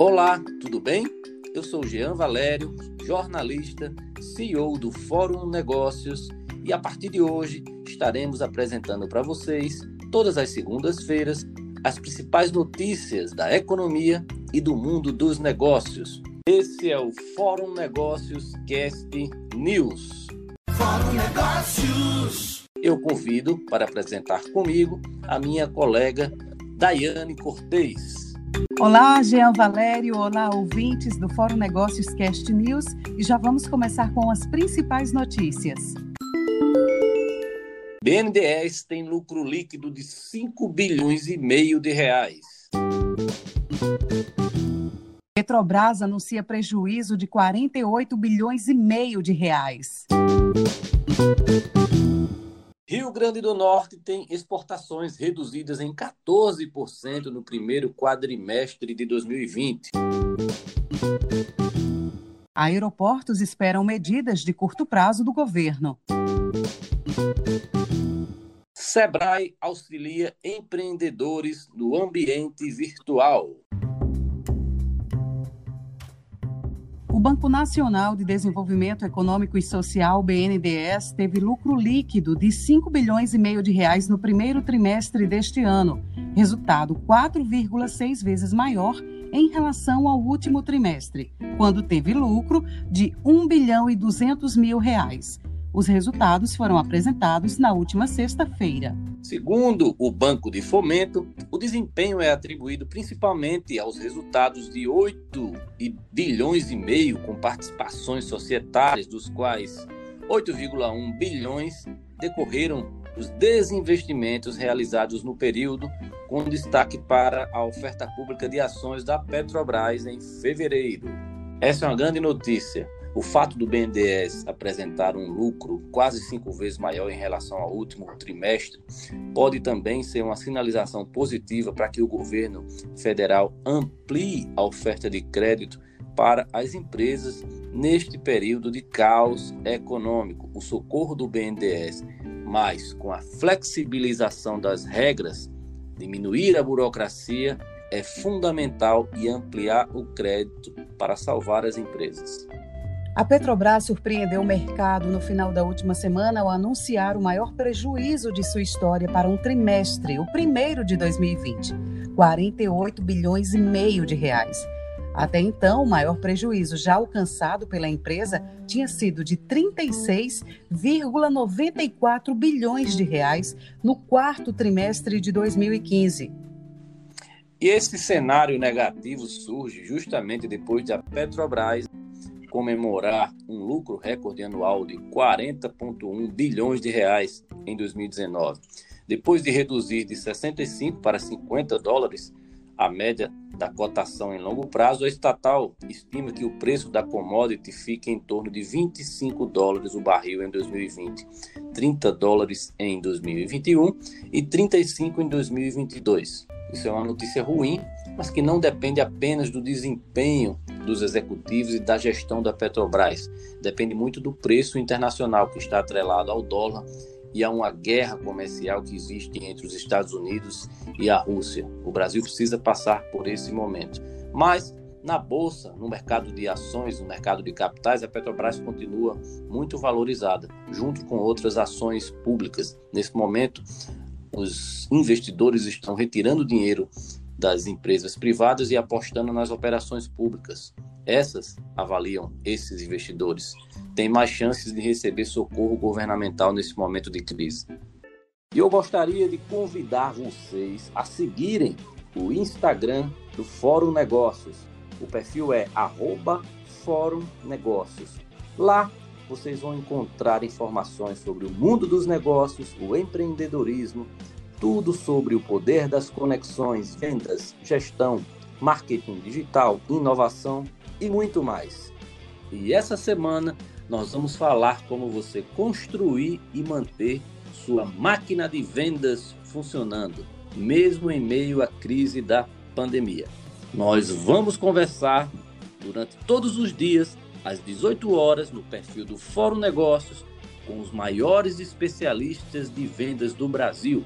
Olá, tudo bem? Eu sou Jean Valério, jornalista, CEO do Fórum Negócios e a partir de hoje estaremos apresentando para vocês, todas as segundas-feiras, as principais notícias da economia e do mundo dos negócios. Esse é o Fórum Negócios Cast News. Fórum Negócios. Eu convido para apresentar comigo a minha colega Daiane Cortez. Olá, Jean Valério, olá, ouvintes do Fórum Negócios Cast News, e já vamos começar com as principais notícias. BNDES tem lucro líquido de 5 bilhões e meio de reais. Petrobras anuncia prejuízo de 48 bilhões e meio de reais. Rio Grande do Norte tem exportações reduzidas em 14% no primeiro quadrimestre de 2020. Aeroportos esperam medidas de curto prazo do governo. Sebrae auxilia empreendedores no ambiente virtual. O Banco Nacional de Desenvolvimento Econômico e Social, BNDES, teve lucro líquido de 5 bilhões e meio de reais no primeiro trimestre deste ano, resultado 4,6 vezes maior em relação ao último trimestre, quando teve lucro de 1 bilhão e 200 mil reais. Os resultados foram apresentados na última sexta-feira. Segundo o Banco de Fomento, o desempenho é atribuído principalmente aos resultados de 8 bilhões e meio com participações societárias, dos quais 8,1 bilhões decorreram dos desinvestimentos realizados no período, com destaque para a oferta pública de ações da Petrobras em fevereiro. Essa é uma grande notícia. O fato do BNDES apresentar um lucro quase cinco vezes maior em relação ao último trimestre pode também ser uma sinalização positiva para que o governo federal amplie a oferta de crédito para as empresas neste período de caos econômico. O socorro do BNDES, mas com a flexibilização das regras, diminuir a burocracia, é fundamental e ampliar o crédito para salvar as empresas. A Petrobras surpreendeu o mercado no final da última semana ao anunciar o maior prejuízo de sua história para um trimestre, o primeiro de 2020, 48 bilhões e meio de reais. Até então, o maior prejuízo já alcançado pela empresa tinha sido de 36,94 bilhões de reais no quarto trimestre de 2015. E esse cenário negativo surge justamente depois de a Petrobras comemorar um lucro recorde anual de 40,1 bilhões de reais em 2019. Depois de reduzir de 65 para 50 dólares a média da cotação em longo prazo, a estatal estima que o preço da commodity fique em torno de 25 dólares o barril em 2020, 30 dólares em 2021 e 35 em 2022. Isso é uma notícia ruim, mas que não depende apenas do desempenho dos executivos e da gestão da Petrobras. Depende muito do preço internacional que está atrelado ao dólar e a uma guerra comercial que existe entre os Estados Unidos e a Rússia. O Brasil precisa passar por esse momento. Mas na bolsa, no mercado de ações, no mercado de capitais, a Petrobras continua muito valorizada, junto com outras ações públicas. Nesse momento, os investidores estão retirando dinheiro das empresas privadas e apostando nas operações públicas. Essas avaliam esses investidores. Têm mais chances de receber socorro governamental nesse momento de crise. E eu gostaria de convidar vocês a seguirem o Instagram do Fórum Negócios. O perfil é Fórum Negócios. Lá vocês vão encontrar informações sobre o mundo dos negócios, o empreendedorismo, tudo sobre o poder das conexões, vendas, gestão, marketing digital, inovação e muito mais. E essa semana nós vamos falar como você construir e manter sua máquina de vendas funcionando, mesmo em meio à crise da pandemia. Nós vamos conversar durante todos os dias às 18 horas no perfil do Fórum Negócios com os maiores especialistas de vendas do Brasil.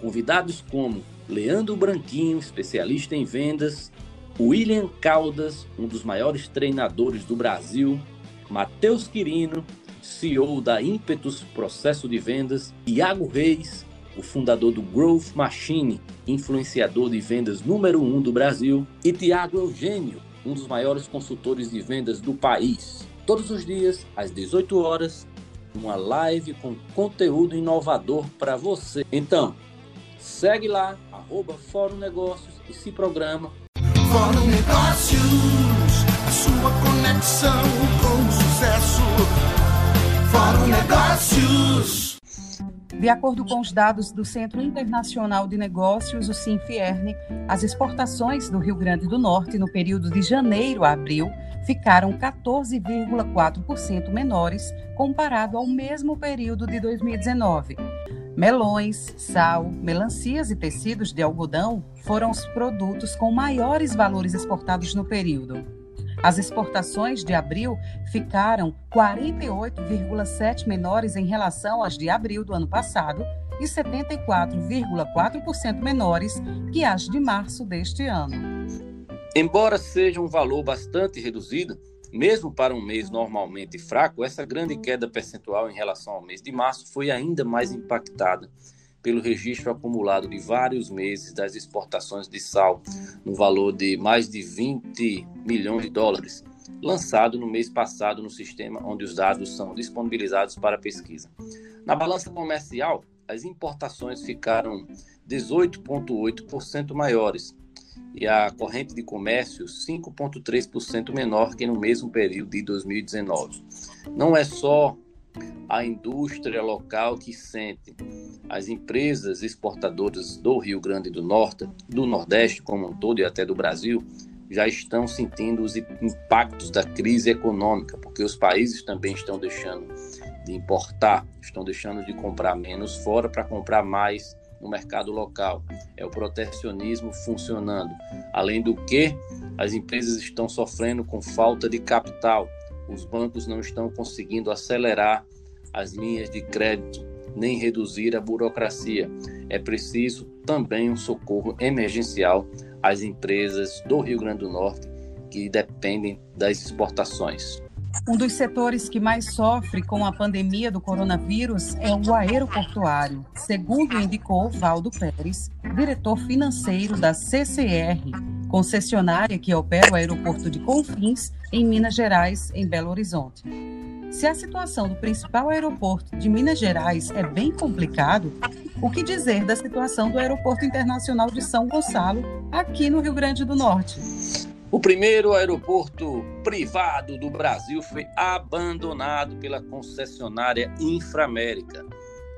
Convidados como Leandro Branquinho, especialista em vendas, William Caldas, um dos maiores treinadores do Brasil, Matheus Quirino, CEO da Impetus Processo de Vendas, Iago Reis, o fundador do Growth Machine, influenciador de vendas número um do Brasil, e Tiago Eugênio, um dos maiores consultores de vendas do país. Todos os dias, às 18 horas, uma live com conteúdo inovador para você. Então, segue lá, arroba Fórum Negócios e se programa. Fórum Negócios, a sua conexão com o sucesso. Fórum Negócios. De acordo com os dados do Centro Internacional de Negócios, o Sinfierne, as exportações do Rio Grande do Norte no período de janeiro a abril ficaram 14,4% menores comparado ao mesmo período de 2019. Melões, sal, melancias e tecidos de algodão foram os produtos com maiores valores exportados no período. As exportações de abril ficaram 48,7 menores em relação às de abril do ano passado e 74,4% menores que as de março deste ano. Embora seja um valor bastante reduzido, mesmo para um mês normalmente fraco, essa grande queda percentual em relação ao mês de março foi ainda mais impactada pelo registro acumulado de vários meses das exportações de sal, no valor de mais de 20 milhões de dólares, lançado no mês passado no sistema onde os dados são disponibilizados para pesquisa. Na balança comercial, as importações ficaram 18,8% maiores, e a corrente de comércio 5,3% menor que no mesmo período de 2019. Não é só a indústria local que sente. As empresas exportadoras do Rio Grande do Norte, do Nordeste como um todo e até do Brasil, já estão sentindo os impactos da crise econômica, porque os países também estão deixando de importar, estão deixando de comprar menos fora para comprar mais no mercado local. É o protecionismo funcionando. Além do que, as empresas estão sofrendo com falta de capital. Os bancos não estão conseguindo acelerar as linhas de crédito nem reduzir a burocracia. É preciso também um socorro emergencial às empresas do Rio Grande do Norte que dependem das exportações. Um dos setores que mais sofre com a pandemia do coronavírus é o aeroportuário, segundo indicou Valdo Pérez, diretor financeiro da CCR, concessionária que opera o aeroporto de Confins, em Minas Gerais, em Belo Horizonte. Se a situação do principal aeroporto de Minas Gerais é bem complicado, o que dizer da situação do Aeroporto Internacional de São Gonçalo, aqui no Rio Grande do Norte? O primeiro aeroporto privado do Brasil foi abandonado pela concessionária Inframérica,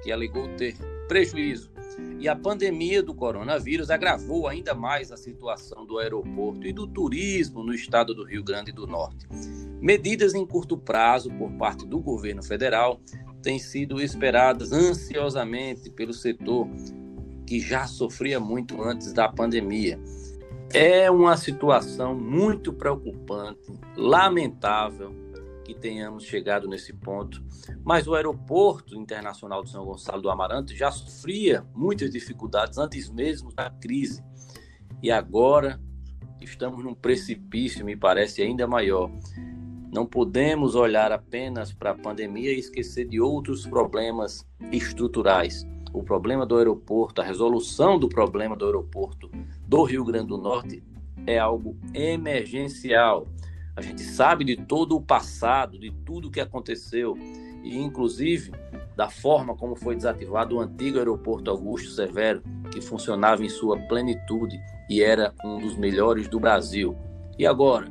que alegou ter prejuízo. E a pandemia do coronavírus agravou ainda mais a situação do aeroporto e do turismo no estado do Rio Grande do Norte. Medidas em curto prazo por parte do governo federal têm sido esperadas ansiosamente pelo setor que já sofria muito antes da pandemia. É uma situação muito preocupante, lamentável que tenhamos chegado nesse ponto, mas o aeroporto internacional de São Gonçalo do Amarante já sofria muitas dificuldades antes mesmo da crise. E agora estamos num precipício, me parece ainda maior. Não podemos olhar apenas para a pandemia e esquecer de outros problemas estruturais. O problema do aeroporto, a resolução do problema do aeroporto do Rio Grande do Norte é algo emergencial. A gente sabe de todo o passado, de tudo que aconteceu e inclusive da forma como foi desativado o antigo aeroporto Augusto Severo, que funcionava em sua plenitude e era um dos melhores do Brasil. E agora,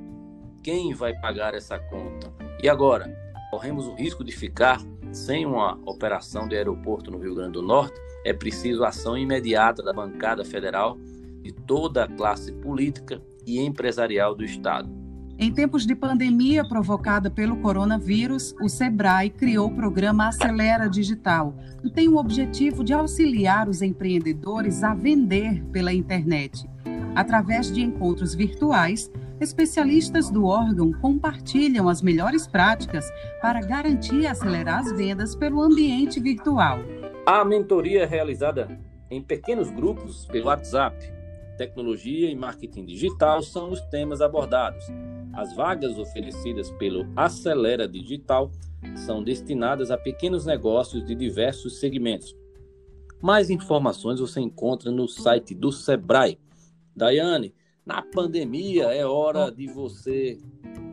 quem vai pagar essa conta? E agora, corremos o risco de ficar sem uma operação de aeroporto no Rio Grande do Norte? É preciso ação imediata da bancada federal de toda a classe política e empresarial do Estado. Em tempos de pandemia provocada pelo coronavírus, o Sebrae criou o programa Acelera Digital, que tem o objetivo de auxiliar os empreendedores a vender pela internet. Através de encontros virtuais, especialistas do órgão compartilham as melhores práticas para garantir e acelerar as vendas pelo ambiente virtual. A mentoria é realizada em pequenos grupos pelo WhatsApp tecnologia e marketing digital são os temas abordados. As vagas oferecidas pelo Acelera Digital são destinadas a pequenos negócios de diversos segmentos. Mais informações você encontra no site do Sebrae. Daiane, na pandemia é hora de você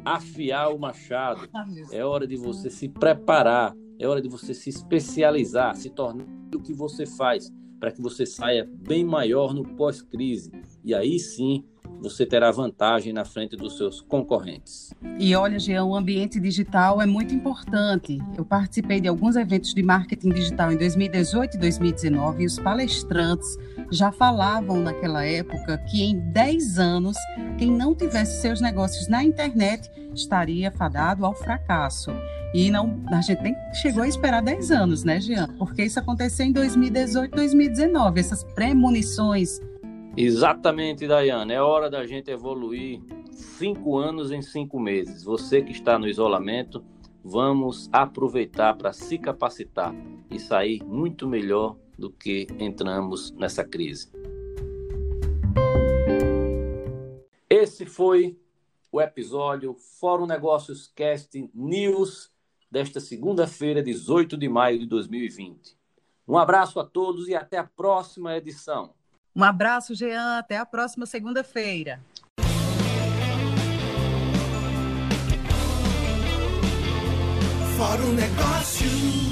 afiar o machado, é hora de você se preparar, é hora de você se especializar, se tornar o que você faz para que você saia bem maior no pós-crise. E aí sim você terá vantagem na frente dos seus concorrentes. E olha, Jean, o ambiente digital é muito importante. Eu participei de alguns eventos de marketing digital em 2018 e 2019 e os palestrantes já falavam naquela época que em 10 anos, quem não tivesse seus negócios na internet estaria fadado ao fracasso. E não, a gente nem chegou a esperar 10 anos, né, Jean? Porque isso aconteceu em 2018, 2019, essas premonições Exatamente, Dayana. É hora da gente evoluir cinco anos em cinco meses. Você que está no isolamento, vamos aproveitar para se capacitar e sair muito melhor do que entramos nessa crise. Esse foi o episódio Fórum Negócios Cast News desta segunda-feira, 18 de maio de 2020. Um abraço a todos e até a próxima edição. Um abraço, Jean. Até a próxima segunda-feira. Fórum Negócios.